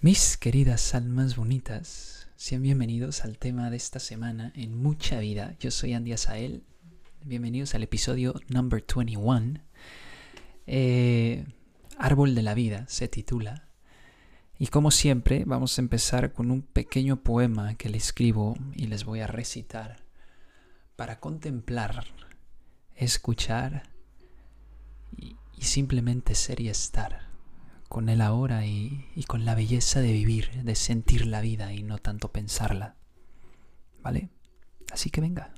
Mis queridas almas bonitas, sean bienvenidos al tema de esta semana en Mucha Vida. Yo soy Andy Asael. Bienvenidos al episodio number 21. Eh, Árbol de la Vida se titula. Y como siempre, vamos a empezar con un pequeño poema que le escribo y les voy a recitar para contemplar, escuchar y simplemente ser y estar con el ahora y, y, con la belleza de vivir, de sentir la vida y no tanto pensarla. ¿Vale? Así que venga.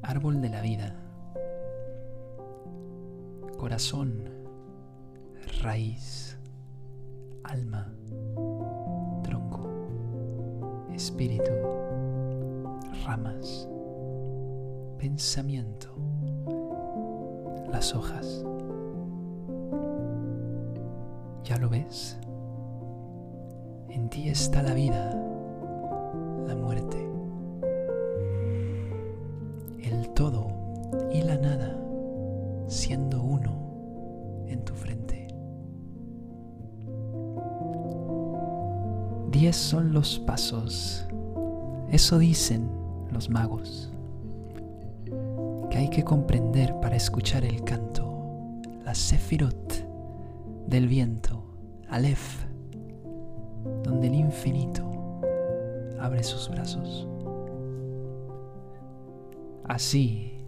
Árbol de la vida. Corazón. Raíz. Alma. Tronco. Espíritu. Ramas pensamiento, las hojas. ¿Ya lo ves? En ti está la vida, la muerte, el todo y la nada siendo uno en tu frente. Diez son los pasos, eso dicen los magos hay que comprender para escuchar el canto, la Sefirot del viento, Aleph, donde el infinito abre sus brazos. Así,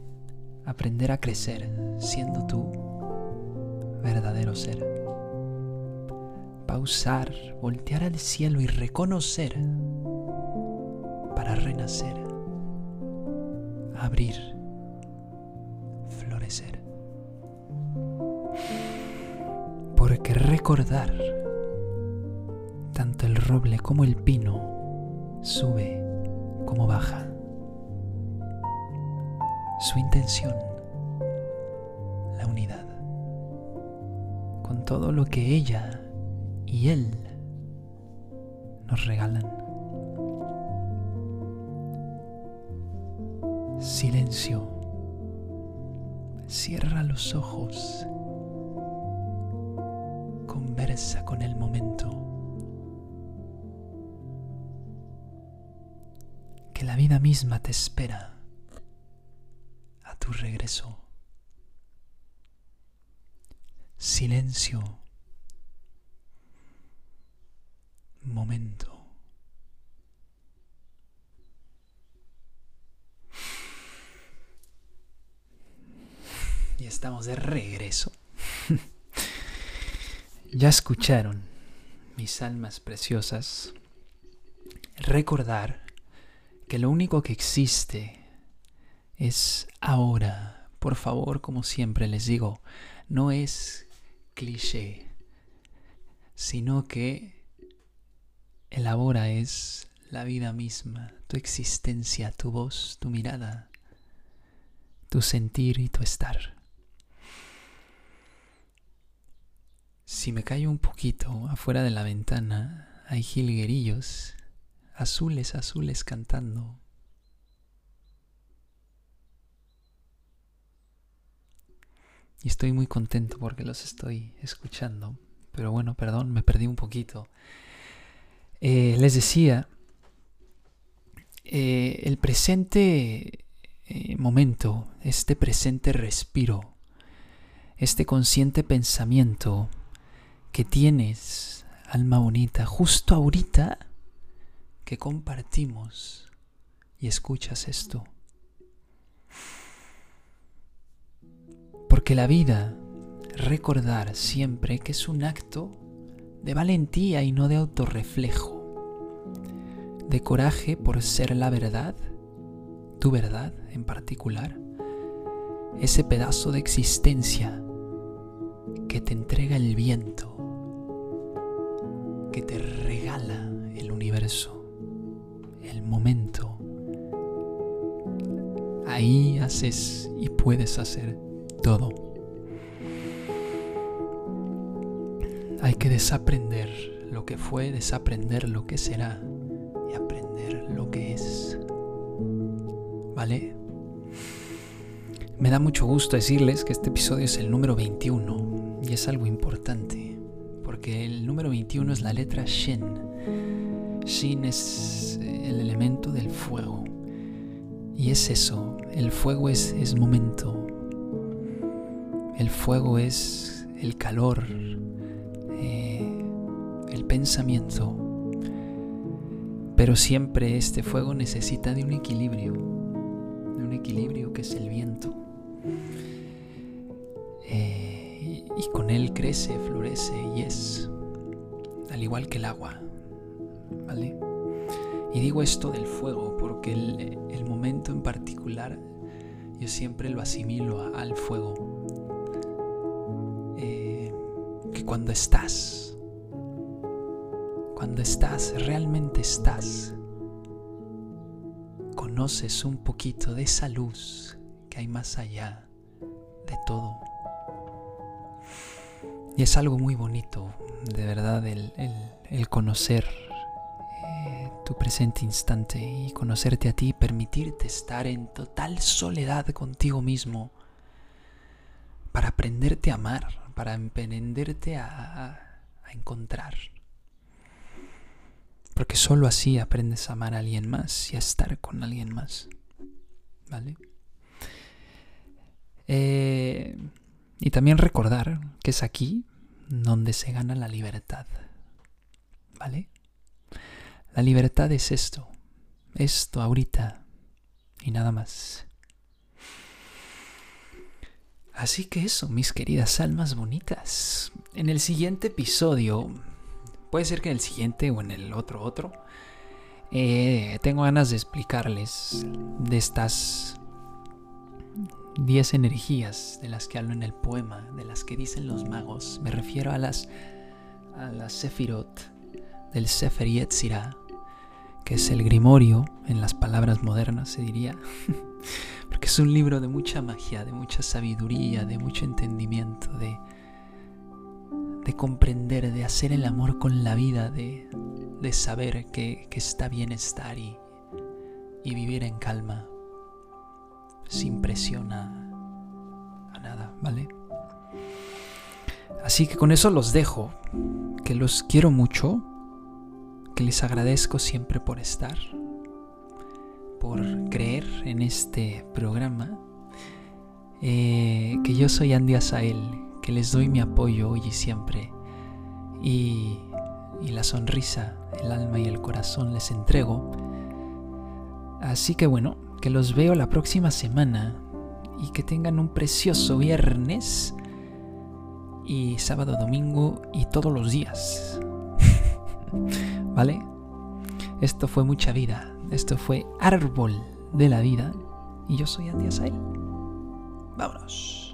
aprender a crecer siendo tú verdadero ser. Pausar, voltear al cielo y reconocer para renacer. Abrir Porque recordar, tanto el roble como el pino, sube como baja. Su intención, la unidad, con todo lo que ella y él nos regalan. Silencio Cierra los ojos. Con el momento. Que la vida misma te espera a tu regreso. Silencio. Momento. Y estamos de regreso. ya escucharon, mis almas preciosas, recordar que lo único que existe es ahora. Por favor, como siempre les digo, no es cliché, sino que el ahora es la vida misma, tu existencia, tu voz, tu mirada, tu sentir y tu estar. Si me callo un poquito afuera de la ventana, hay jilguerillos, azules, azules cantando. Y estoy muy contento porque los estoy escuchando. Pero bueno, perdón, me perdí un poquito. Eh, les decía, eh, el presente eh, momento, este presente respiro, este consciente pensamiento, que tienes, alma bonita, justo ahorita que compartimos y escuchas esto. Porque la vida, recordar siempre que es un acto de valentía y no de autorreflejo, de coraje por ser la verdad, tu verdad en particular, ese pedazo de existencia que te entrega el viento, te regala el universo, el momento. Ahí haces y puedes hacer todo. Hay que desaprender lo que fue, desaprender lo que será y aprender lo que es. ¿Vale? Me da mucho gusto decirles que este episodio es el número 21 y es algo importante, porque el número 21 es la letra Shin. Shin es el elemento del fuego. Y es eso, el fuego es, es momento. El fuego es el calor, eh, el pensamiento. Pero siempre este fuego necesita de un equilibrio, de un equilibrio que es el viento. Y, con él crece, florece y es, al igual que el agua. ¿Vale? Y digo esto del fuego porque el, momento en particular yo siempre lo asimilo al fuego. Eh, que cuando estás, cuando estás, realmente estás, conoces un poquito de esa luz que hay más allá Y es algo muy bonito, de verdad, el, el conocer tu presente instante y conocerte a ti permitirte estar en total soledad contigo mismo para aprenderte a amar, para emprenderte a, a encontrar. Porque solo así aprendes a amar a alguien más y a estar con alguien más. ¿Vale? Eh, y también recordar que es aquí donde se gana la libertad. ¿Vale? La libertad es esto, esto ahorita y nada más. Así que eso, mis queridas almas bonitas. En el siguiente episodio, puede ser que en el siguiente o en el otro otro, eh, tengo ganas de explicarles de estas 10 energías de las que hablo en el poema, de las que dicen los magos. Me refiero a las a las Sefirot del Sefer Yetzirah, que es el Grimorio, en las palabras modernas se diría, porque es un libro de mucha magia, de mucha sabiduría, de mucho entendimiento, de, de comprender, de hacer el amor con la vida, de, de saber que, que, está bien estar y, y, vivir en calma, sin presión a, nada, ¿vale? Así que con eso los dejo, que los quiero mucho les agradezco siempre por estar, por creer en este programa, eh, que yo soy Andy Asael, que les doy mi apoyo hoy y siempre, y, y la sonrisa, el alma y el corazón les entrego. Así que bueno, que los veo la próxima semana y que tengan un precioso viernes y sábado, domingo y todos los días. ¿Vale? Esto fue mucha vida. Esto fue árbol de la vida. Y yo soy Andy Asael. Vámonos.